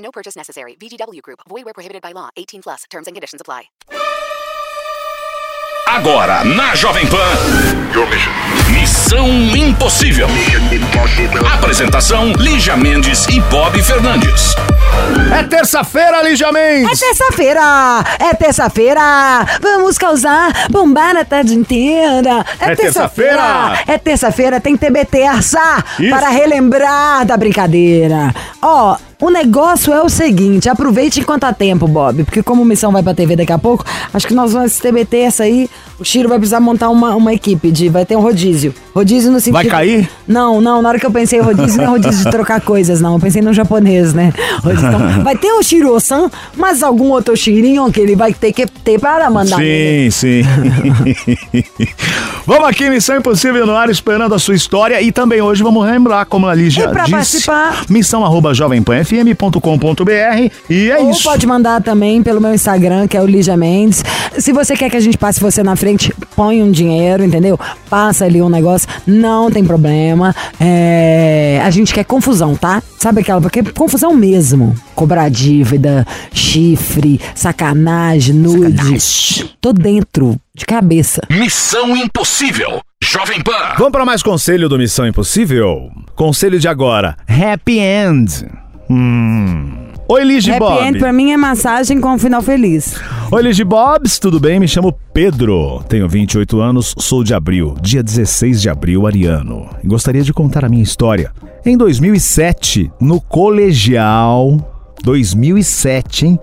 No purchase necessary. VGW Group. Void where prohibited by law. 18 plus. Terms and conditions apply. Agora na Jovem Pan. Missão Impossível. Apresentação: Lígia Mendes e Bob Fernandes. É terça-feira, Lígia É Mendes! terça-feira! É terça-feira! Vamos causar, bombar a tarde inteira! É terça-feira! É terça-feira, tem TB terça! Isso. Para relembrar da brincadeira! Ó, o negócio é o seguinte, aproveite enquanto há tempo, Bob, porque como missão vai pra TV daqui a pouco, acho que nós vamos TB terça aí, o Chiro vai precisar montar uma, uma equipe de, vai ter um rodízio. Rodízio no sentido... Vai cair? Não, não, na hora que eu pensei em rodízio, não é rodízio de trocar coisas, não. Eu pensei no japonês, né? Então, vai ter o Shiro-san, mas algum outro Shirinho que ele vai ter que ter para mandar. Sim, sim. vamos aqui, Missão Impossível no ar, esperando a sua história. E também hoje vamos lembrar, como a Lígia E pra disse, participar- missão arroba jovempanfm.com.br. E é Ou isso. pode mandar também pelo meu Instagram, que é o Lígia Mendes. Se você quer que a gente passe você na frente, põe um dinheiro, entendeu? Passa ali um negócio, não tem problema. É, A gente quer confusão, tá? Sabe aquela? Porque confusão mesmo. Cobrar dívida, chifre, sacanagem, nude. Tô dentro, de cabeça. Missão Impossível. Jovem Pan. Vamos para mais conselho do Missão Impossível? Conselho de agora: Happy End. Hum. Oi, Lige Happy Bob. End pra mim é massagem com um final feliz. Oi, Lige Bobs, tudo bem? Me chamo Pedro, tenho 28 anos, sou de abril, dia 16 de abril, ariano. E gostaria de contar a minha história. Em 2007, no colegial, 2007, hein?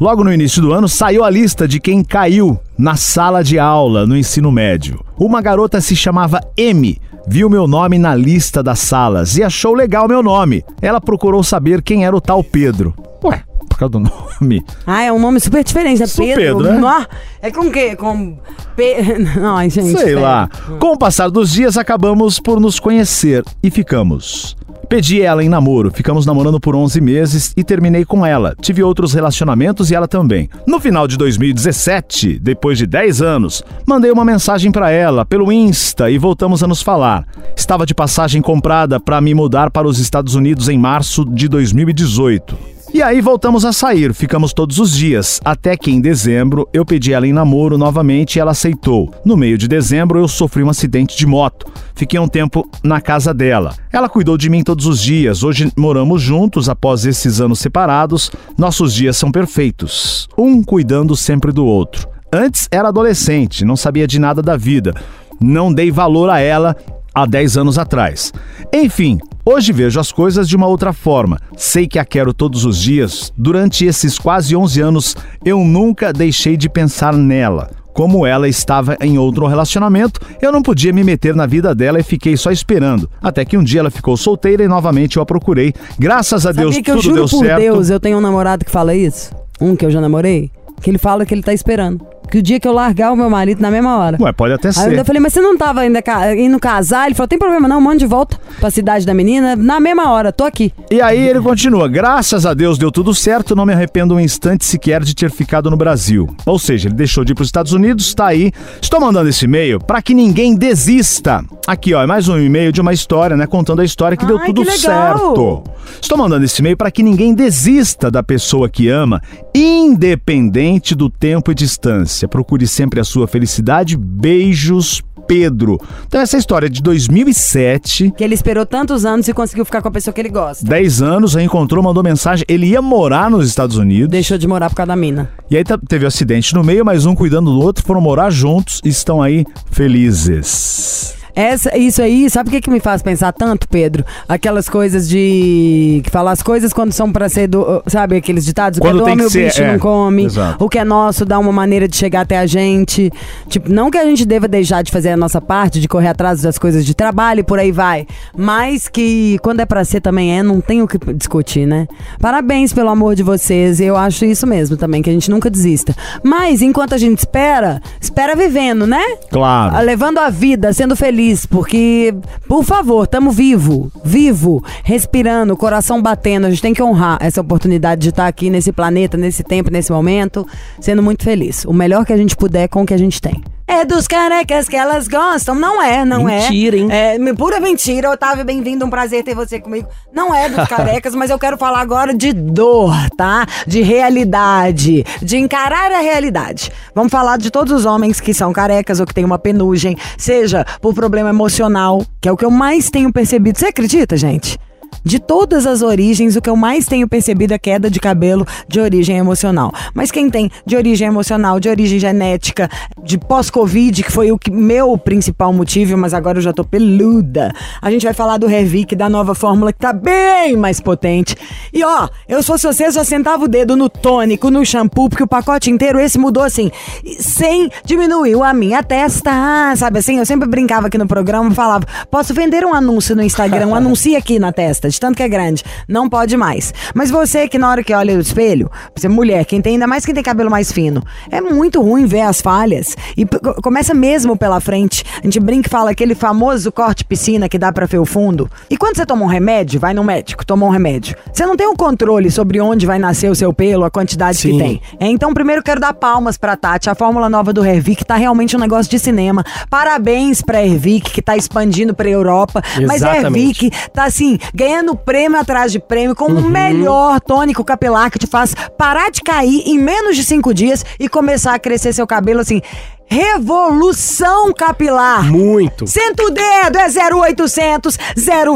Logo no início do ano, saiu a lista de quem caiu na sala de aula no ensino médio. Uma garota se chamava M. Viu meu nome na lista das salas e achou legal meu nome. Ela procurou saber quem era o tal Pedro. Ué, por causa do nome. Ah, é um nome super diferente. É Sou Pedro. Pedro, né? Nó, É com o quê? Com. Pe... Ai, gente. Sei pera. lá. Com o passar dos dias, acabamos por nos conhecer e ficamos. Pedi ela em namoro, ficamos namorando por 11 meses e terminei com ela. Tive outros relacionamentos e ela também. No final de 2017, depois de 10 anos, mandei uma mensagem pra ela pelo Insta e voltamos a nos falar. Estava de passagem comprada pra me mudar para os Estados Unidos em março de 2018. E aí voltamos a sair, ficamos todos os dias, até que em dezembro eu pedi ela em namoro novamente e ela aceitou. No meio de dezembro eu sofri um acidente de moto. Fiquei um tempo na casa dela. Ela cuidou de mim todos os dias. Hoje moramos juntos após esses anos separados. Nossos dias são perfeitos, um cuidando sempre do outro. Antes era adolescente, não sabia de nada da vida. Não dei valor a ela há 10 anos atrás. Enfim, hoje vejo as coisas de uma outra forma. Sei que a quero todos os dias. Durante esses quase 11 anos, eu nunca deixei de pensar nela. Como ela estava em outro relacionamento, eu não podia me meter na vida dela e fiquei só esperando. Até que um dia ela ficou solteira e novamente eu a procurei. Graças a Deus Sabia que eu tudo juro deu por certo. Deus, eu tenho um namorado que fala isso. Um que eu já namorei. Que ele fala que ele tá esperando. Que o dia que eu largar o meu marido na mesma hora. Ué, pode até Aí eu ser. falei, mas você não tava ainda ca- indo casar? Ele falou, tem problema não, manda de volta pra cidade da menina. Na mesma hora, tô aqui. E aí ele continua: graças a Deus deu tudo certo, não me arrependo um instante sequer de ter ficado no Brasil. Ou seja, ele deixou de ir para os Estados Unidos, tá aí. Estou mandando esse e-mail para que ninguém desista. Aqui, ó, é mais um e-mail de uma história, né? Contando a história que deu Ai, tudo que certo. Estou mandando esse e-mail para que ninguém desista da pessoa que ama, independente do tempo e distância. Procure sempre a sua felicidade. Beijos, Pedro. Então, essa história é de 2007. Que ele esperou tantos anos e conseguiu ficar com a pessoa que ele gosta. 10 anos, reencontrou, mandou mensagem. Ele ia morar nos Estados Unidos. Deixou de morar por causa da mina. E aí tá- teve um acidente no meio, mas um cuidando do outro, foram morar juntos e estão aí felizes. Essa, isso aí, sabe o que, que me faz pensar tanto, Pedro? Aquelas coisas de. que fala as coisas quando são pra ser do. Sabe aqueles ditados? O que é do homem, o ser, bicho é. não come. Exato. O que é nosso dá uma maneira de chegar até a gente. Tipo, não que a gente deva deixar de fazer a nossa parte, de correr atrás das coisas de trabalho e por aí vai. Mas que quando é pra ser também é, não tem o que discutir, né? Parabéns pelo amor de vocês. Eu acho isso mesmo também, que a gente nunca desista. Mas enquanto a gente espera, espera vivendo, né? Claro. Levando a vida, sendo feliz, porque, por favor, tamo vivo, vivo, respirando, coração batendo. A gente tem que honrar essa oportunidade de estar aqui nesse planeta, nesse tempo, nesse momento, sendo muito feliz. O melhor que a gente puder com o que a gente tem. É dos carecas que elas gostam. Não é, não Mentira, é. hein? É pura mentira. Otávio, bem-vindo. Um prazer ter você comigo. Não é dos carecas, mas eu quero falar agora de dor, tá? De realidade. De encarar a realidade. Vamos falar de todos os homens que são carecas ou que têm uma penugem, seja por problema emocional, que é o que eu mais tenho percebido. Você acredita, gente? De todas as origens, o que eu mais tenho percebido é queda de cabelo de origem emocional. Mas quem tem de origem emocional, de origem genética, de pós-Covid, que foi o que, meu principal motivo, mas agora eu já tô peluda. A gente vai falar do Revic, da nova fórmula que tá bem mais potente. E ó, eu se fosse você, já sentava o dedo no tônico, no shampoo, porque o pacote inteiro esse mudou assim, sem diminuiu a minha testa. Sabe assim, eu sempre brincava aqui no programa, falava, posso vender um anúncio no Instagram, anuncia aqui na testa, de tanto que é grande. Não pode mais. Mas você que na hora que olha no espelho, você é mulher, quem tem, ainda mais quem tem cabelo mais fino, é muito ruim ver as falhas. E começa mesmo pela frente. A gente brinca e fala aquele famoso corte piscina que dá pra ver o fundo. E quando você toma um remédio, vai no médico, toma um remédio. Você não tem o controle sobre onde vai nascer o seu pelo, a quantidade Sim. que tem. É, então, primeiro quero dar palmas pra Tati. A fórmula nova do Hervik tá realmente um negócio de cinema. Parabéns pra Hervik, que tá expandindo pra Europa. Mas Exatamente. Hervik tá assim, ganhando prêmio atrás de prêmio, com o melhor tônico capilar que te faz parar de cair em menos de cinco dias e começar a crescer seu cabelo assim. Revolução capilar. Muito. Senta o dedo, é 0800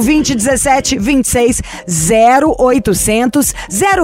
020 17 26 0800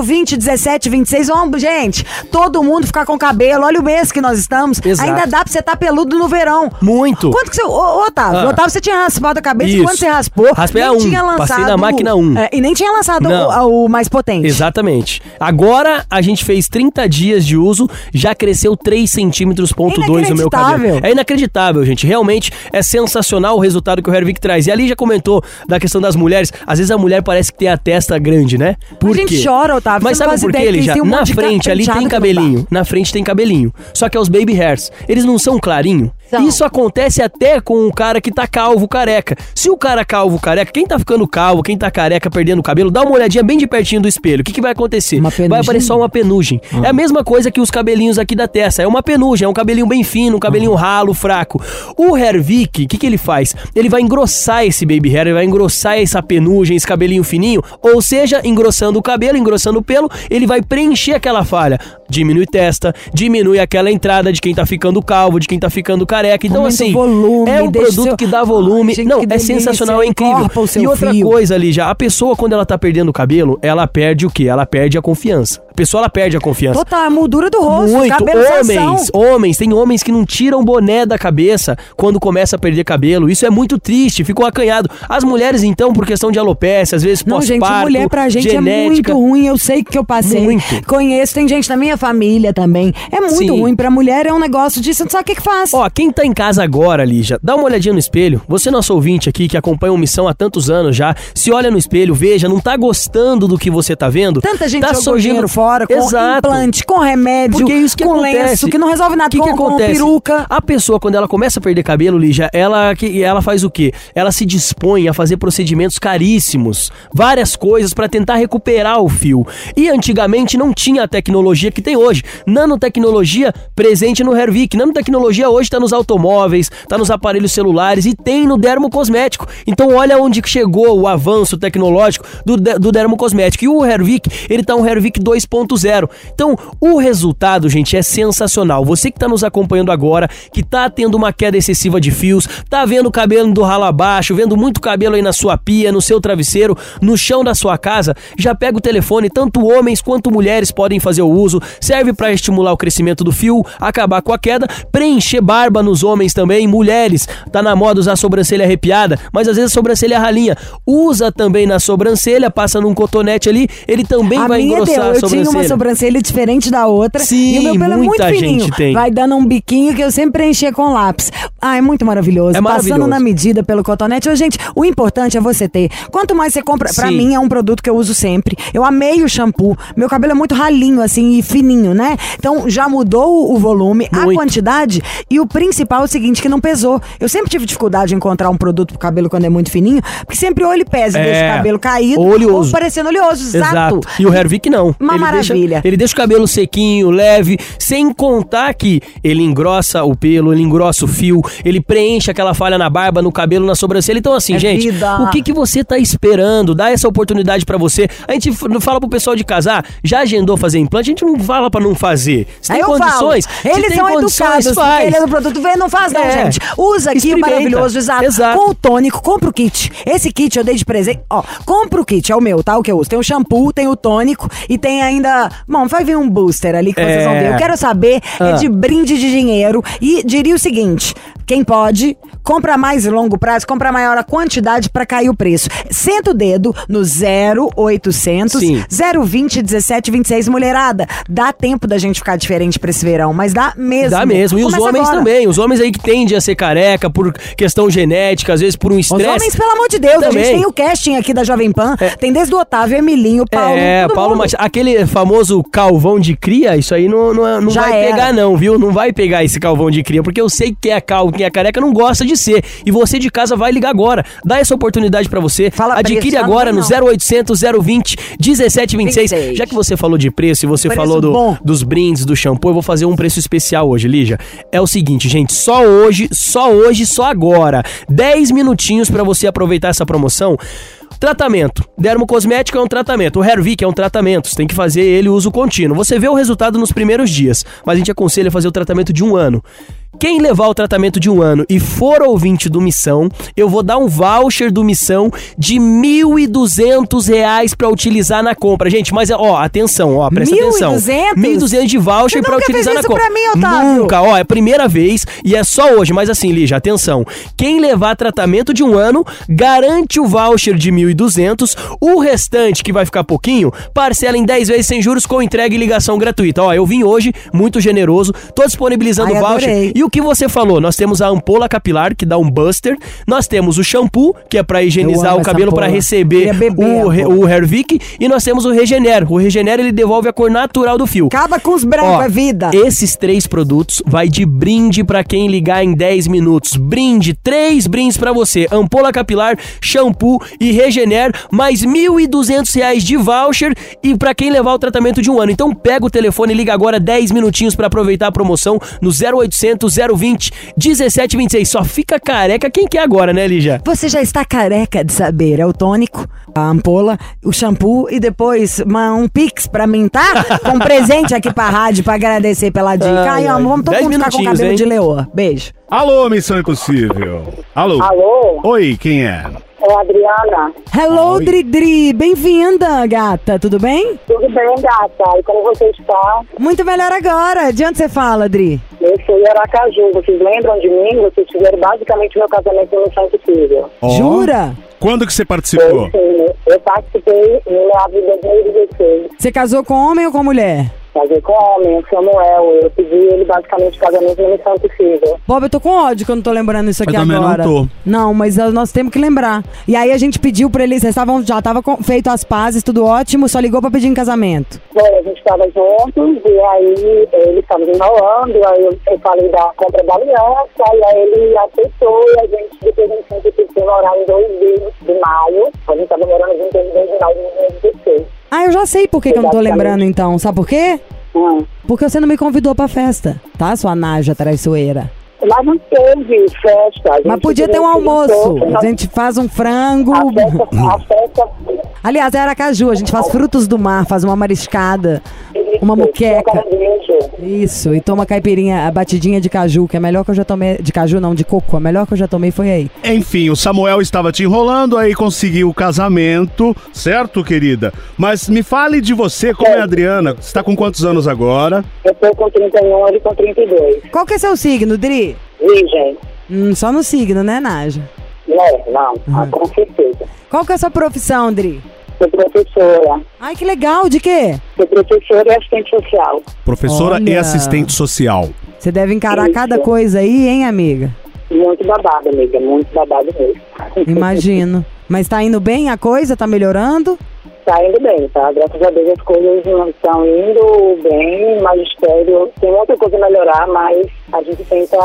020 17 26. Vamos, gente, todo mundo ficar com cabelo. Olha o mês que nós estamos. Exato. Ainda dá pra você estar peludo no verão. Muito. Quanto que você. Ô, Otávio, Ah. Otávio, você tinha raspado a cabeça e Isso. quando você raspou, Raspei nem a um. tinha lançado. Passei na máquina um. É, e nem tinha lançado o, o mais potente. Exatamente. Agora a gente fez 30 dias de uso, já cresceu 3 centímetros ponto 2 meu cabelo. É inacreditável, gente. Realmente é sensacional o resultado que o Hervik traz. E ali já comentou da questão das mulheres. Às vezes a mulher parece que tem a testa grande, né? Por A gente quê? chora, Otávio. Mas sabe por quê, que Lígia? tem um Na frente ali tem cabelinho. Na frente tem cabelinho. Só que é os baby hairs. Eles não são clarinho. São. Isso acontece até com o cara que tá calvo, careca. Se o cara calvo, careca, quem tá ficando calvo, quem tá careca, perdendo o cabelo, dá uma olhadinha bem de pertinho do espelho. O que, que vai acontecer? Vai aparecer só uma penugem. É a mesma coisa que os cabelinhos aqui da testa. É uma penugem, é um cabelinho bem fino, um cabelinho ralo, fraco. O Hervik, o que, que ele faz? Ele vai engrossar esse baby hair, ele vai engrossar essa penugem, esse cabelinho fininho. Ou seja, engrossando o cabelo, engrossando o pelo, ele vai preencher aquela falha. Diminui testa, diminui aquela entrada de quem tá ficando calvo, de quem tá ficando careca. Então, Aumenta assim, volume, é um produto seu- que dá volume. Ai, Não, é sensacional, é incrível. e outra fio. coisa ali já, a pessoa quando ela tá perdendo o cabelo, ela perde o quê? Ela perde a confiança. A pessoa ela perde a confiança. Total, a moldura do rosto, Muito. Homens, homens, tem homens que não tiram o boné da cabeça quando começa a perder cabelo. Isso é muito triste, ficou acanhado. As mulheres, então, por questão de alopecia, às vezes Não, gente, pós-parto, mulher pra gente genética. é muito ruim. Eu sei que eu passei. Muito. Conheço, tem gente na minha família também. É muito Sim. ruim. Pra mulher é um negócio de você não sabe o que, que faz. Ó, quem tá em casa agora, Lígia, dá uma olhadinha no espelho. Você, nosso ouvinte aqui, que acompanha o Missão há tantos anos já, se olha no espelho, veja, não tá gostando do que você tá vendo? Tanta gente tá surgindo- dinheiro fora com Exato. implante, com remédio, Porque é isso que com acontece. lenço, que não resolve nada, O que, com, que com acontece? peruca. A pessoa, quando ela começa a perder cabelo, Lígia, ela, que, ela faz o quê? Ela se dispõe a fazer procedimentos caríssimos, várias coisas para tentar recuperar o fio. E antigamente não tinha a tecnologia que tem hoje. Nanotecnologia presente no Hervik. Nanotecnologia hoje está nos automóveis, está nos aparelhos celulares e tem no dermocosmético. Então olha onde chegou o avanço tecnológico do, do dermocosmético. E o Hervik, ele tá um Hervik 2.0. Então, o resultado, gente, é sensacional. Você que tá nos acompanhando agora, que tá tendo uma queda excessiva de fios, tá vendo o cabelo do ralo abaixo, vendo muito cabelo aí na sua pia, no seu travesseiro, no chão da sua casa, já pega o telefone, tanto homens quanto mulheres podem fazer o uso. Serve para estimular o crescimento do fio, acabar com a queda, preencher barba nos homens também, mulheres. Tá na moda usar sobrancelha arrepiada, mas às vezes sobrancelha ralinha. Usa também na sobrancelha, passa num cotonete ali, ele também a vai engrossar deu, a eu sobrancelha. uma sobrancelha diferente da outra. Sim, e o meu pelo é muito fininho. gente tem. Vai dando um biquinho que eu sempre preenchia com lápis. Ah, é muito maravilhoso. É maravilhoso. Passando na medida pelo cotonete. Ô, gente, o importante é você ter. Quanto mais você compra. Pra Sim. mim é um produto que eu uso sempre. Eu amei o shampoo. Meu cabelo é muito ralinho, assim, e fininho, né? Então já mudou o- volume, a Muito. quantidade. E o principal é o seguinte: que não pesou. Eu sempre tive dificuldade em encontrar um produto pro cabelo quando é muito fininho, porque sempre ou ele pesa e É. deixa o cabelo caído, oleoso. ou parecendo oleoso. Exato. E o Hervik não. Uma ele maravilha. Deixa, ele deixa o cabelo sequinho, leve, sem contar que ele engrossa o pelo, ele engrossa o fio, ele preenche aquela falha na barba, no cabelo, na sobrancelha. Então assim, É gente, vida. o que que você tá esperando? Dá essa oportunidade pra você. A gente fala pro pessoal de casar, já agendou fazer implante, a gente não fala pra não fazer. Se tem condições, falo, eles são educados, faz. ele é do produto vem, não faz não, É. gente. Usa aqui o maravilhoso, exato. Exato. Com o tônico, compra o kit. Esse kit eu dei de presente, ó, compra o kit, é o meu, tá? O que eu uso. Tem o shampoo, tem o tônico e tem ainda, bom, vai vir um booster ali que vocês É. vão ver. Eu quero saber, é Ah. de brinde de dinheiro e diria o seguinte, quem pode, compra mais longo prazo, compra maior a quantidade pra cair o preço. Senta o dedo no 0800 Sim. 020 17 26, mulherada. Dá tempo da gente ficar diferente pra esse verão, mas dá mesmo. Dá mesmo. E os Começa homens agora. também. Os homens aí que tendem a ser careca por questão genética, às vezes por um Os estresse. homens, pelo amor de Deus, a Também. gente tem o casting aqui da Jovem Pan. Tem desde o Otávio, Emilinho, Paulo. É, Paulo. Machado. Aquele famoso calvão de cria, isso aí não, não, é- não vai era. pegar, não, viu? Não vai pegar esse calvão de cria, porque eu sei que é calvo, quem é careca não gosta de ser. E você de casa vai ligar agora. Dá essa oportunidade pra você. Fala Adquire preço, agora não no tem 0800 020 1726. 26. Já que você falou de preço e você Preço falou do- dos brindes, do shampoo, eu vou fazer um preço especial hoje, Lígia. É o seguinte, gente, só hoje, só hoje, só agora. 10 minutinhos pra você aproveitar essa promoção. Tratamento. Dermocosmético é um tratamento. O Hervik é um tratamento. Você tem que fazer ele uso contínuo. Você vê o resultado nos primeiros dias, mas a gente aconselha fazer o tratamento de um ano. Quem levar o tratamento de um ano e for ouvinte do Missão, eu vou dar um voucher do Missão de 1.200 reais pra utilizar na compra. Gente, mas ó, atenção, ó, presta atenção. 1.200? 1.200 de voucher nunca utilizar na compra. pra mim, Otávio. Nunca, ó, é a primeira vez e é só hoje. Mas assim, Lígia, atenção. Quem levar tratamento de um ano, garante o voucher de 1.200. O restante, que vai ficar pouquinho, parcela em 10 vezes sem juros com entrega e ligação gratuita. Ó, eu vim hoje, muito generoso, tô disponibilizando o voucher. adorei. E o que você falou? Nós temos a ampola capilar, que dá um buster. Nós temos o shampoo, que é pra higienizar o cabelo, pra ampola. receber beber o, a re- o Hervik. E nós temos o Regener. O Regener, ele devolve a cor natural do fio. Acaba com os brancos, Ó, é vida. Esses três produtos vai de brinde pra quem ligar em 10 minutos. Brinde, três brindes pra você: ampola capilar, shampoo e Regener, mais 1.200 reais de voucher e pra quem levar o tratamento de um ano. Então pega o telefone e liga agora 10 minutinhos pra aproveitar a promoção no 0800 020 1726. Só fica careca quem quer agora, né, Lígia? Você já está careca de saber. É o tônico, a ampola, o shampoo e depois uma- um pix pra mim, tá? Com um presente aqui pra rádio pra agradecer pela dica. Ai, Ai, ai. amor, vamos todo Dez mundo ficar com cabelo hein? de leoa. Beijo. Alô, Missão Impossível. Alô. Alô, Oi, quem é? É a Adriana. Hello, Oi. Dridri. Bem-vinda, gata. Tudo bem? Tudo bem, gata? E como você está? Muito melhor agora. De onde você fala, Dri? Eu sou em Aracaju. Vocês lembram de mim? Vocês fizeram basicamente meu casamento no Santo Possível. Ó, Jura? Quando que você Eu, participou? sim, eu participei no meados de 2016. Você casou com homem ou com mulher? Casei com um homem, o Samuel. Eu pedi ele basicamente casamento no Missão Possível. Bob, eu tô com ódio que eu não tô lembrando isso aqui Eu também não agora. tô. Não, mas ah, nós temos que lembrar. E aí a gente pediu pra eles, eles estavam, já tava com- feito as pazes, tudo ótimo, só ligou pra pedir em casamento. Bom, a gente estava juntos e aí ele estava enrolando, aí eu, eu falei da compra da aliança, e aí ele aceitou e a gente depois a gente sempre morar em 2 de, de maio. A gente estava morando junto em 2 de maio de 2016. Ah, eu já sei por que, que eu não tô lembrando então. Sabe por quê? Hum. Porque você não me convidou pra festa, tá, sua naja traiçoeira? Mas não teve festa. Mas podia ter um almoço. juntou, A gente faz um frango. A festa, a festa Aliás, é Aracaju, a gente faz frutos do mar, faz uma mariscada, uma um caranguejo. Isso, e toma caipirinha, a batidinha de caju, que é a melhor que eu já tomei. De caju não, de coco. A melhor que eu já tomei foi aí. Enfim, o Samuel estava te enrolando, aí conseguiu o casamento, certo, querida? Mas me fale de você, como é a Adriana? Você está com quantos anos agora? Eu tô com 31, ele com 32. Qual que é seu signo, Dri? Virgem. Hum, só no signo, né, Naja? Não, não, ah, com certeza. Qual que é a sua profissão, Dri? Sou professora. Ai, que legal, de quê? Sou professora e assistente social. Professora e Olha. assistente social. Você deve encarar Isso. cada coisa aí, hein, amiga? Muito babado, amiga. Muito babado mesmo. Imagino. Mas tá indo bem a coisa? Tá melhorando? Tá indo bem, tá? Graças a Deus as coisas não estão indo bem, o magistério tem muita coisa a melhorar, mas a gente tenta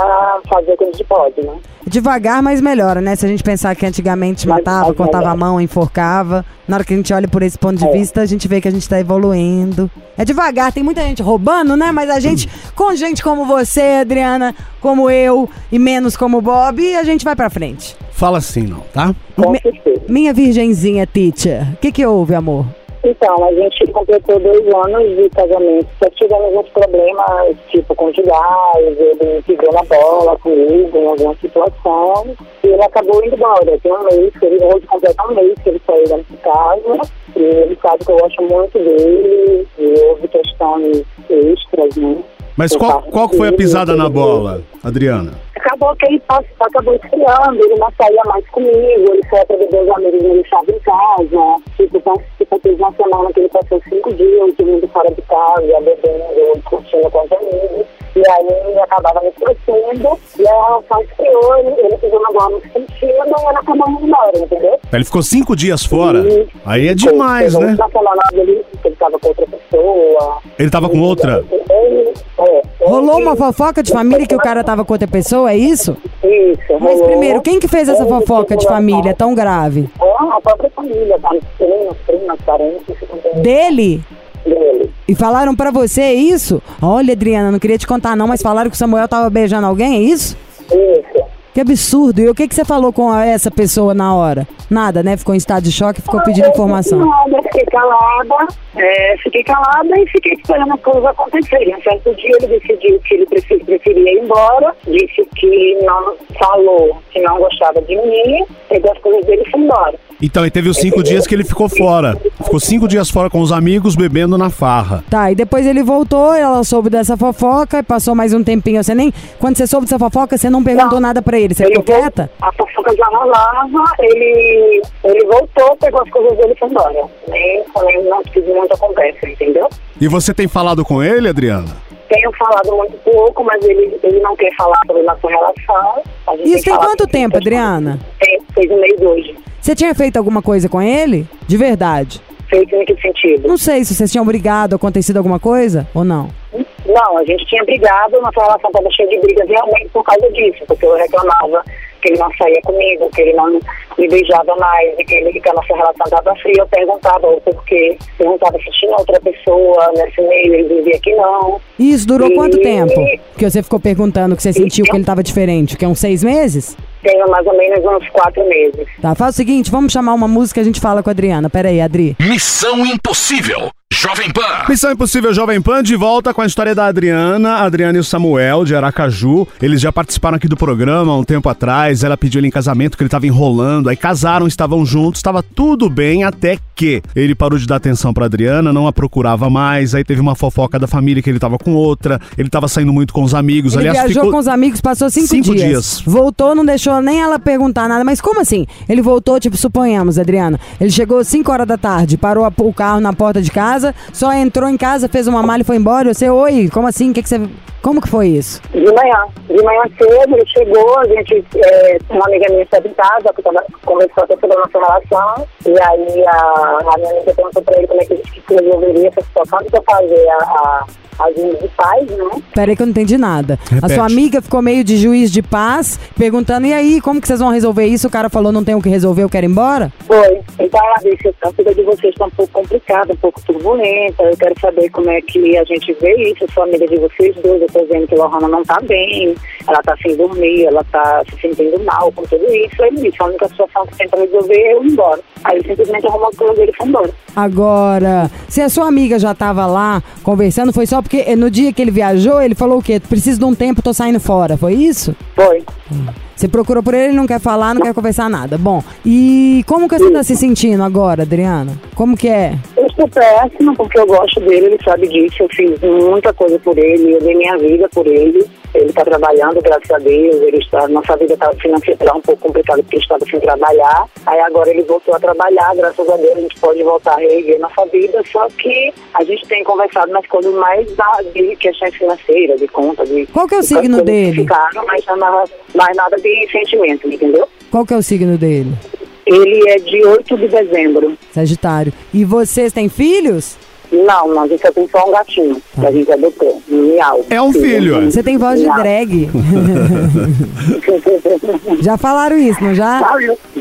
fazer o que a gente pode, né? Devagar, mas melhora, né? Se a gente pensar que antigamente Mas- matava, mas cortava a mão, enforcava. Na hora que a gente olha por esse ponto de É. vista, a gente vê que a gente tá evoluindo. É devagar, tem muita gente roubando, né? Mas a gente, com gente como você, Adriana, como eu, e menos como o Bob, a gente vai pra frente. Fala assim, não, tá? Com certeza. Minha virgenzinha, teacher, o que que houve, amor? Então, a gente completou dois anos de casamento, só tivemos uns problemas, tipo, conjugais, ele pisou na bola comigo em alguma situação, e ele acabou indo embora. Tem um mês, que ele hoje completa um mês que ele saiu da minha casa, e ele sabe que eu gosto muito dele, e houve questões extras, né? Mas qual, parte qual foi a pisada na bola, Adriana? Acabou que ele passou, acabou esfriando, ele não saía mais comigo, ele foi atender os amigos me deixava em casa. Tipo, tipo, teve uma semana que ele passou cinco dias dormindo fora de casa, bebendo, curtindo com os amigos. E aí ele acabava me esquecendo, e a relação esfriou, ele, ele pisou na bola no sentido e ela acabou indo embora, entendeu? Ele ficou cinco dias fora. E- Aí é demais, né? Dele, que ele tava com outra pessoa. Ele tava com outra? É, Rolou uma fofoca de família que o cara tava com outra pessoa, é isso? Isso, Mas rolou. primeiro, quem que fez essa fofoca de família tão grave? Ah, a própria família, tá? Primos, primas, parentes, Dele? dele. E falaram pra você isso? Olha, Adriana, não queria te contar não, mas falaram que o Samuel tava beijando alguém, é isso? Isso. Que absurdo. E o que, que você falou com a- essa pessoa na hora? Nada, né? Ficou em estado de choque e ficou pedindo informação. Nada, fiquei calada, é, fiquei calada e fiquei esperando as coisas acontecerem. Um certo dia ele decidiu que ele prefer- preferia ir embora, disse que não falou que não gostava de mim, pegou as coisas dele e foi embora. Então, e teve os cinco dias que ele ficou fora. Ficou cinco dias fora com os amigos, bebendo na farra. Tá, e depois ele voltou, ela soube dessa fofoca e passou mais um tempinho. Você nem. Quando você soube dessa fofoca, você não perguntou Não. nada pra ele. Você Ele ficou vol- quieta? A fofoca já rolava, ele, ele voltou, pegou as coisas dele e foi embora. Nem, nem não tive muita conversa, entendeu? E você tem falado com ele, Adriana? Tenho falado muito pouco, mas ele, ele não quer falar sobre nossa relação. Isso tem falado quanto tempo, Adriana? Tem, fez um mês hoje. Você tinha feito alguma coisa com ele? De verdade? Feito em que sentido? Não sei se vocês tinham brigado, acontecido alguma coisa ou não. Não, a gente tinha brigado, nossa relação estava cheia de brigas realmente por causa disso, porque eu reclamava que ele não saía comigo, que ele não me beijava mais, e que, ele, que a nossa relação estava fria. Eu perguntava o porquê, perguntava se tinha outra pessoa nesse meio, ele dizia que não. E isso durou E- quanto tempo? Que você ficou perguntando que você sentiu que ele tava diferente? Que é uns seis meses? Tenho mais ou menos uns quatro meses. Tá, faz o seguinte, vamos chamar uma música e a gente fala com a Adriana. Pera aí, Adri. Missão Impossível. Jovem Pan. Missão Impossível Jovem Pan de volta com a história da Adriana, Adriana e o Samuel de Aracaju. Eles já participaram aqui do programa há um tempo atrás. Ela pediu ele em casamento que ele estava enrolando. Aí casaram, estavam juntos, estava tudo bem até que ele parou de dar atenção pra Adriana, não a procurava mais. Aí teve uma fofoca da família que ele tava com outra. Ele tava saindo muito com os amigos. Ele Aliás, viajou ficou com os amigos, passou cinco, Cinco dias. dias. Voltou, não deixou nem ela perguntar nada. Mas como assim? Ele voltou, tipo, suponhamos, Adriana. Ele chegou 5 horas da tarde, parou a- o carro na porta de casa, só entrou em casa, fez uma mala e foi embora. Você, oi, como assim? Que que você... Como que foi isso? De manhã. De manhã cedo, ele chegou, a gente, é, uma amiga minha estava em casa, que conversou até sobre a nossa relação, e aí a, a minha amiga perguntou pra ele como é que a gente resolveria essa situação, para fazer a, a, as linhas de paz, né? Peraí que eu não entendi nada. A Repete. sua amiga ficou meio de juiz de paz, perguntando, e aí, como que vocês vão resolver isso? O cara falou, não tem o que resolver, eu quero ir embora? Foi. Então ela disse, a vida de vocês está um pouco complicada, um pouco turbulenta, eu quero saber como é que a gente vê isso, a família de vocês dois, eu tô vendo que a Lohana não tá bem, ela tá sem dormir, ela tá se sentindo mal com tudo isso. Ele disse, a única situação que tem pra resolver é eu ir embora. Aí ele simplesmente arrumou as coisas dele e foi embora. Agora, se a sua amiga já tava lá conversando, foi só porque no dia que ele viajou, ele falou o quê? Preciso de um tempo, tô saindo fora. Foi isso? Foi. Você procurou por ele, ele não quer falar, não quer conversar nada. Bom, e como que você tá se sentindo agora, Adriana? Como que é? Eu estou péssima porque eu gosto dele, ele sabe disso. Eu fiz muita coisa por ele, eu dei minha vida por ele. Ele está trabalhando, graças a Deus. Ele está, nossa vida estava financeira um pouco complicada porque ele estava sem trabalhar. Aí agora ele voltou a trabalhar, graças a Deus a gente pode voltar a reerguer nossa vida. Só que a gente tem conversado nas coisas mais da, de questões financeiras, de conta, de. Qual que é o signo dele? Ficaram, mas nada, mais nada de sentimento, entendeu? Qual que é o signo dele? Ele é de 8 de dezembro. Sagitário. E vocês têm filhos? Não, não, a gente só tem só um gatinho que a gente adotou, um miau. É um filho, é. Você tem voz de Miau. drag. já falaram isso, não já?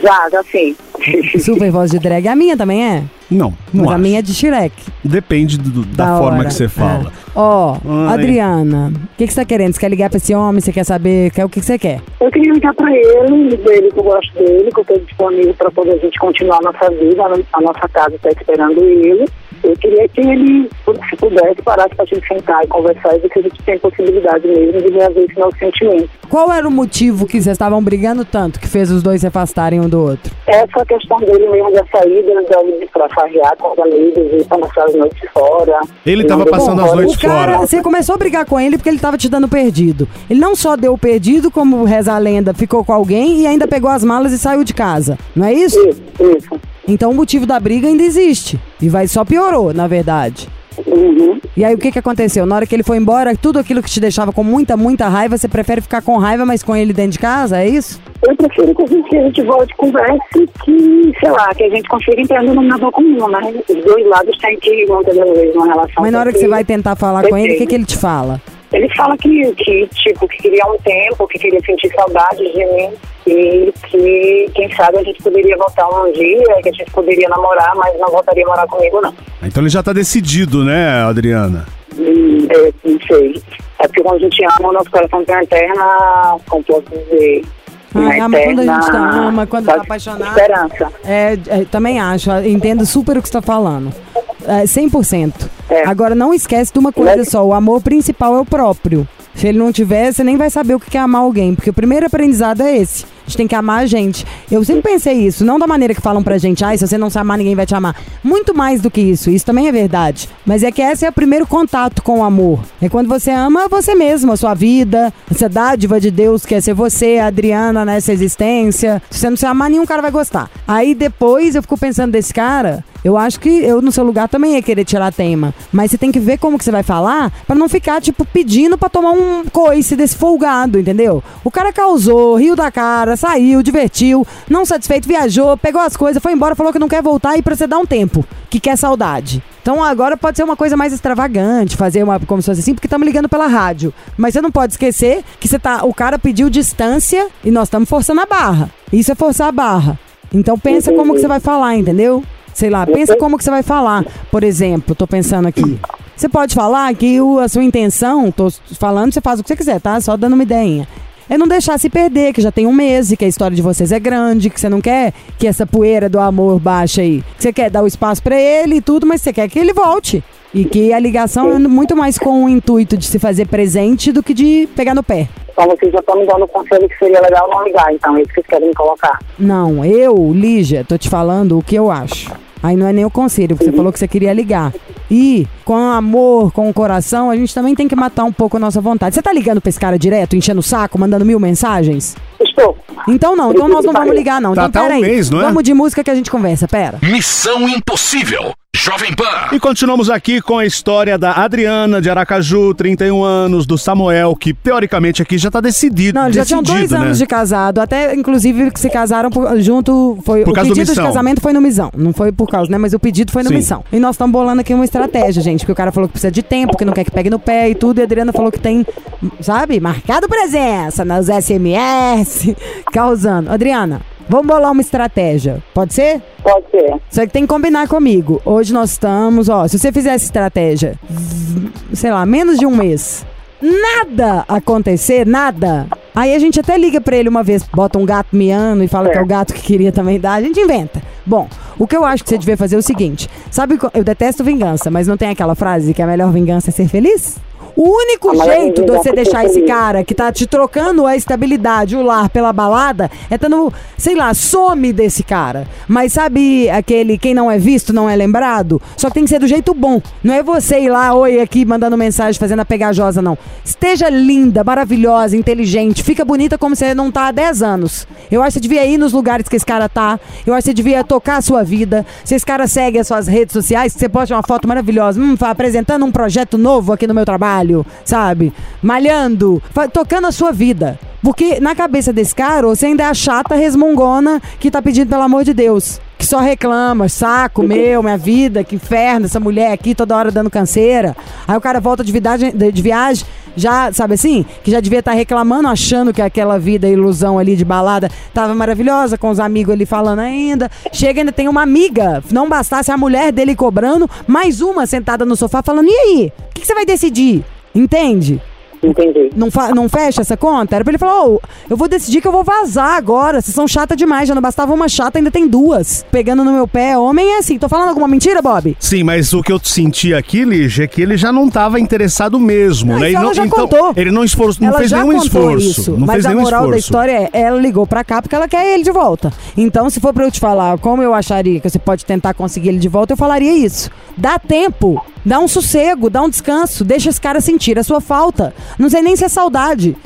Já, já sim. Super voz de drag. A minha também é? Não, não Mas a acho. minha é de Shrek. Depende do- da, Da forma hora. que você fala. É. Ó, Ai. Adriana, o que, que você tá querendo? Você quer ligar pra esse homem? Você quer saber? Quer, o que, que você quer? Eu queria ligar pra ele, dizer ele que eu gosto dele, que eu estou disponível para poder a gente continuar a nossa vida, a nossa casa está esperando ele. Eu queria que ele, se pudesse, parasse para a gente sentar e conversar e ver se a gente tem possibilidade mesmo de reaver esse nosso sentimento. Qual era o motivo que vocês estavam brigando tanto que fez os dois se afastarem um do outro? Essa questão dele mesmo da saída, da para farrear com os amigos e passar as noites fora. Ele tava Não, passando as noites cara, fora. você começou a brigar com ele porque ele tava te dando perdido. Ele não só deu perdido, como reza a lenda, ficou com alguém e ainda pegou as malas e saiu de casa. Não é isso? Isso, isso. Então o motivo da briga ainda existe. E vai só piorou, na verdade. Uhum. E aí o que que aconteceu? Na hora que ele foi embora, tudo aquilo que te deixava com muita, muita raiva, você prefere ficar com raiva, mas com ele dentro de casa, é isso? Eu prefiro que a gente, que a gente volte e converse que, sei lá, que a gente consiga entrar no denominador comum, né? Os dois lados têm que vezes uma relação. Mas na hora que você vai tentar falar com ele, o que que ele te fala? Ele fala que, que, tipo, que queria um tempo, que queria sentir saudade de mim e que, quem sabe, a gente poderia voltar um dia, que a gente poderia namorar, mas não voltaria a morar comigo, não. Então ele já tá decidido, né, Adriana? Hum, é, não sei. É porque quando a gente ama, o nosso coração tem uma eterna, como posso dizer... Ai, ama quando a gente ama, quando tá apaixonado. Esperança. É, é, também acho, entendo super o que você tá falando. É, 100%. É. Agora, não esquece de uma coisa só: o amor principal é o próprio. Se ele não tiver, você nem vai saber o que é amar alguém, porque o primeiro aprendizado é esse. A gente tem que amar a gente. Eu sempre pensei isso, não da maneira que falam pra gente, ai, se você não se amar, ninguém vai te amar. Muito mais do que isso, isso também é verdade. Mas é que esse é o primeiro contato com o amor. É quando você ama você mesmo, a sua vida, essa dádiva de Deus que é ser você, a Adriana, nessa existência. Se você não se amar, nenhum cara vai gostar. Aí depois eu fico pensando desse cara, eu acho que eu no seu lugar também ia querer tirar tema. Mas você tem que ver como que você vai falar pra não ficar, tipo, pedindo pra tomar um coice desse folgado, entendeu? O cara causou, riu da cara, saiu, divertiu, não satisfeito, viajou, pegou as coisas, foi embora, falou que não quer voltar e pra você dar um tempo, que quer saudade. Então agora pode ser uma coisa mais extravagante, fazer uma como se fosse assim, porque estamos ligando pela rádio. Mas você não pode esquecer que você tá, o cara pediu distância e nós estamos forçando a barra. Isso é forçar a barra. Então pensa como que você vai falar, entendeu? Sei lá, pensa como que você vai falar. Por exemplo, tô pensando aqui. Você pode falar que o- a sua intenção, tô falando, você faz o que você quiser, tá? Só dando uma ideinha. É não deixar se perder, que já tem um mês e que a história de vocês é grande, que você não quer que essa poeira do amor baixe aí. Que Você quer dar o espaço pra ele e tudo, mas você quer que ele volte. E que a ligação é muito mais com o intuito de se fazer presente do que de pegar no pé. Então vocês já estão me dando o conselho que seria legal não ligar, então, é isso que vocês querem me colocar. Não, eu, Lígia, tô te falando o que eu acho. Aí não é nem o conselho, você falou que você queria ligar. E com amor, com o coração, a gente também tem que matar um pouco a nossa vontade. Você tá ligando pra esse cara direto, enchendo o saco, mandando mil mensagens? Estou. Então não, então nós não vamos ligar não. Tá então até um peraí. mês, não é? Vamos de música que a gente conversa, pera. Missão Impossível. Jovem Pan. E continuamos aqui com a história da Adriana de Aracaju, 31 anos, do Samuel, que teoricamente aqui já tá decidido. Não, eles já tinham dois né? anos de casado, até inclusive que se casaram por- junto, foi Por o causa do pedido de casamento foi no Missão, não foi por causa, né, mas o pedido foi no Sim. Missão. E nós estamos bolando aqui uma estratégia, gente, porque o cara falou que precisa de tempo, que não quer que pegue no pé e tudo, e a Adriana falou que tem, sabe, marcado presença nos SMS, causando. Adriana, vamos bolar uma estratégia, pode ser? Pode ser. Só que tem que combinar comigo. Hoje nós estamos, ó, se você fizer essa estratégia, sei lá, menos de um mês, nada acontecer, nada. Aí a gente até liga pra ele uma vez, bota um gato miando e fala que é o gato que queria também dar, a gente inventa. Bom, o que eu acho que você devia fazer é o seguinte: sabe, eu detesto vingança, mas não tem aquela frase que a melhor vingança é ser feliz? O único A jeito de você deixar esse feliz. cara que tá te trocando a estabilidade, o lar pela balada, é tá no, sei lá, some desse cara. Mas sabe aquele quem não é visto não é lembrado? Só que tem que ser do jeito bom. Não é você ir lá, oi, aqui, mandando mensagem, fazendo a pegajosa, não. Esteja linda, maravilhosa, inteligente, fica bonita como você não tá há 10 anos. Eu acho que você devia ir nos lugares que esse cara tá. Eu acho que você devia tocar a sua vida. Se esse cara segue as suas redes sociais, você posta uma foto maravilhosa, hum, apresentando um projeto novo aqui no meu trabalho, sabe? Malhando, tocando a sua vida. Porque na cabeça desse cara, você ainda é a chata resmungona que tá pedindo pelo amor de Deus. Que só reclama, saco meu, minha vida, que inferno, essa mulher aqui toda hora dando canseira. Aí o cara volta de viagem, de viagem já, sabe assim? Que já devia estar reclamando, achando que aquela vida, ilusão ali de balada, tava maravilhosa, com os amigos ali falando ainda. Chega ainda tem uma amiga, não bastasse a mulher dele cobrando, mais uma sentada no sofá falando: e aí? O que, que você vai decidir? Entende? Entendi. Não, não fecha essa conta? Era pra ele falar, ô, eu vou decidir que eu vou vazar agora. Vocês são chata demais, já não bastava uma chata, ainda tem duas. Pegando no meu pé, homem é assim. Tô falando alguma mentira, Bob? Sim, mas o que eu senti aqui, Lígia, é que ele já não estava interessado mesmo, Não, né? E ela já então, contou. Ele não, esforço, não ela fez já nenhum contou esforço. isso, não mas fez a nenhum moral da esforço. história é, ela ligou pra cá porque ela quer ele de volta. Então, se for pra eu te falar como eu acharia que você pode tentar conseguir ele de volta, eu falaria isso. Dá tempo, dá um sossego, dá um descanso, deixa esse cara sentir a sua falta. Não sei nem se é saudade.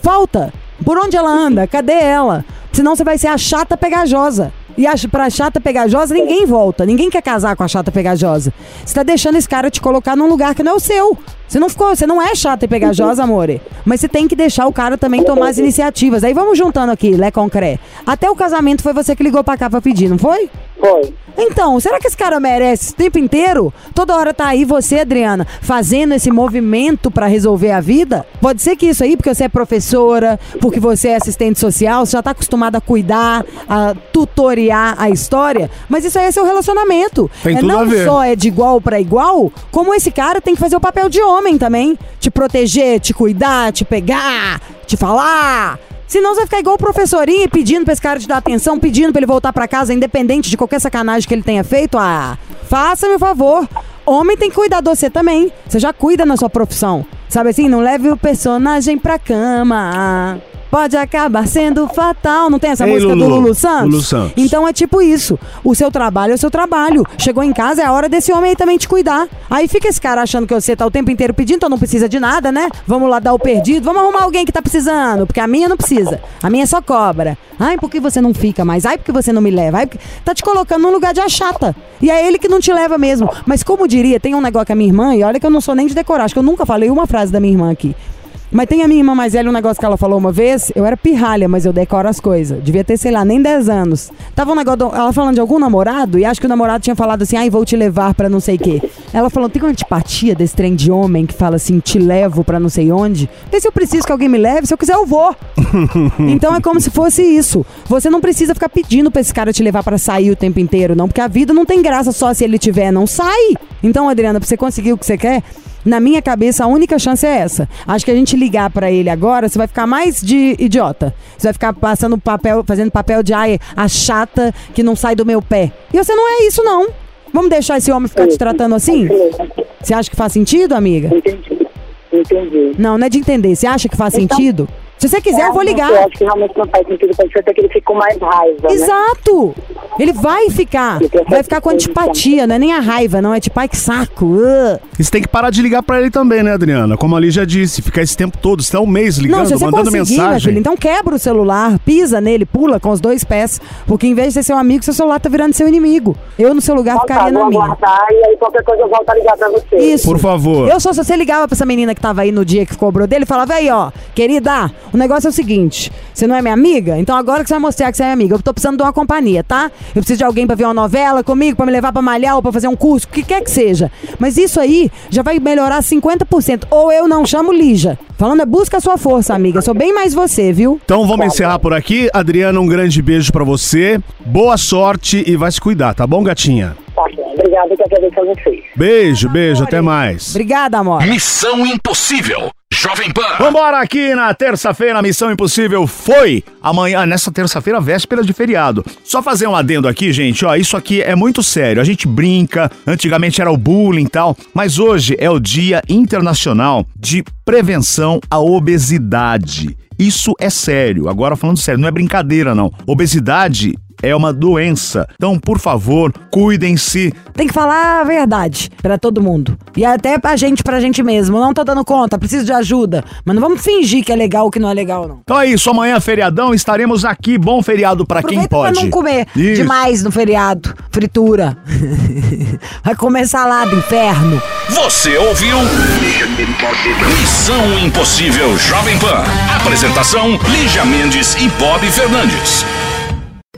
Falta. Por onde ela anda? Cadê ela? Senão você vai ser a chata pegajosa. E a, pra chata pegajosa, ninguém volta. Ninguém quer casar com a chata pegajosa. Você tá deixando esse cara te colocar num lugar que não é o seu. Você não ficou, você não é chata e pegajosa, amore. Mas você tem que deixar o cara também tomar as iniciativas. Aí vamos juntando aqui, Lé Concré. Até o casamento foi você que ligou pra cá pra pedir, não foi? Foi. Então, será que esse cara merece o tempo inteiro? Toda hora tá aí você, Adriana, fazendo esse movimento pra resolver a vida? Pode ser que isso aí, porque você é professora, porque você é assistente social, você já tá acostumada a cuidar, a tutoriar a história, mas isso aí é seu relacionamento. Tem é tudo não a ver. só é de igual pra igual, como esse cara tem que fazer o papel de homem também, te proteger, te cuidar, te pegar, te falar. Senão você vai ficar igual o professorinho pedindo pra esse cara te dar atenção, pedindo pra ele voltar pra casa, independente de qualquer sacanagem que ele tenha feito. Ah, faça-me o favor. Homem tem que cuidar de você também. Você já cuida na sua profissão. Sabe assim? Não leve o personagem pra cama. Pode acabar sendo fatal. Não tem essa Ei, música do Lulu. Lulu Santos? Lulu Santos. Então é tipo isso. O seu trabalho é o seu trabalho. Chegou em casa, é a hora desse homem aí também te cuidar. Aí fica esse cara achando que você tá o tempo inteiro pedindo, então não precisa de nada, né? Vamos lá dar o perdido, vamos arrumar alguém que tá precisando, porque a minha não precisa. A minha só cobra. Ai, por que você não fica mais? Ai, por que você não me leva? Ai, porque... Tá te colocando num lugar de achata. E é ele que não te leva mesmo. Mas como diria, tem um negócio com a minha irmã, e olha que eu não sou nem de decorar, acho que eu nunca falei uma frase da minha irmã aqui. Mas tem a minha irmã mais velha, um negócio que ela falou uma vez. Eu era pirralha, mas eu decoro as coisas. Devia ter, sei lá, nem 10 anos. Tava um negócio, ela falando de algum namorado, e acho que o namorado tinha falado assim, ai, vou te levar pra não sei o quê. Ela falou, tem uma antipatia desse trem de homem que fala assim, te levo pra não sei onde. Vê se eu preciso que alguém me leve, se eu quiser eu vou. então é como se fosse isso. Você não precisa ficar pedindo pra esse cara te levar pra sair o tempo inteiro, não, porque a vida não tem graça só se ele tiver, não sai. Então, Adriana, pra você conseguir o que você quer, na minha cabeça, a única chance é essa. Acho que a gente ligar pra ele agora, você vai ficar mais de idiota. Você vai ficar passando papel, fazendo papel de ai, a chata que não sai do meu pé. E você não é isso, não. Vamos deixar esse homem ficar te tratando assim? Você acha que faz sentido, amiga? Entendi. Entendi. Não, não é de entender. Você acha que faz sentido? Se você quiser, eu vou ligar. Eu acho que realmente não faz sentido pra você, até que ele fica com mais raiva, né? Exato! Ele vai ficar. Vai ficar com antipatia, não é nem a raiva, não. É tipo, ai que saco. uh. E você tem que parar de ligar pra ele também, né, Adriana? Como a Lígia disse, ficar esse tempo todo, você tá um mês ligando, Não, se você mandando mensagem. filha, então quebra o celular, pisa nele, pula com os dois pés. Porque em vez de ser seu amigo, seu celular tá virando seu inimigo. Eu, no seu lugar, tá, ficaria na vou minha. aguardar e aí qualquer coisa eu volto a ligar pra você. Isso. Por favor. Eu só, se você ligava pra essa menina que tava aí no dia que cobrou dele, falava, aí, ó, querida, o negócio é o seguinte, você não é minha amiga? Então agora que você vai mostrar que você é minha amiga, eu tô precisando de uma companhia, tá? Eu preciso de alguém pra ver uma novela comigo, pra me levar pra malhar ou pra fazer um curso, o que quer que seja. Mas isso aí já vai melhorar 50%. Ou eu não chamo Lígia. Falando é busca a sua força, amiga. Sou bem mais você, viu? Então vamos encerrar por aqui. Adriana, um grande beijo pra você. Boa sorte e vai se cuidar, tá bom, gatinha? Tá bom, obrigada que agradeço a vocês. Beijo, beijo, até mais. Obrigada, amor. Missão Impossível. Jovem Pan. Vambora aqui na terça-feira, Missão Impossível foi amanhã, nessa terça-feira, véspera de feriado. Só fazer um adendo aqui, gente, ó, isso aqui é muito sério. A gente brinca, antigamente era o bullying e tal, mas hoje é o Dia Internacional de Prevenção à Obesidade. Isso é sério. Agora falando sério, não é brincadeira não. Obesidade é uma doença. Então, por favor, cuidem-se. Tem que falar a verdade pra todo mundo. E até pra gente, pra gente mesmo. Não tô dando conta, preciso de ajuda. Mas não vamos fingir que é legal o que não é legal, não. Então é isso, amanhã feriadão, estaremos aqui. Bom feriado pra quem pode. pra não comer Isso. demais no feriado. Fritura. Vai comer salada, inferno. Você ouviu? Missão Impossível Jovem Pan. Apresentação: Lígia Mendes e Bob Fernandes.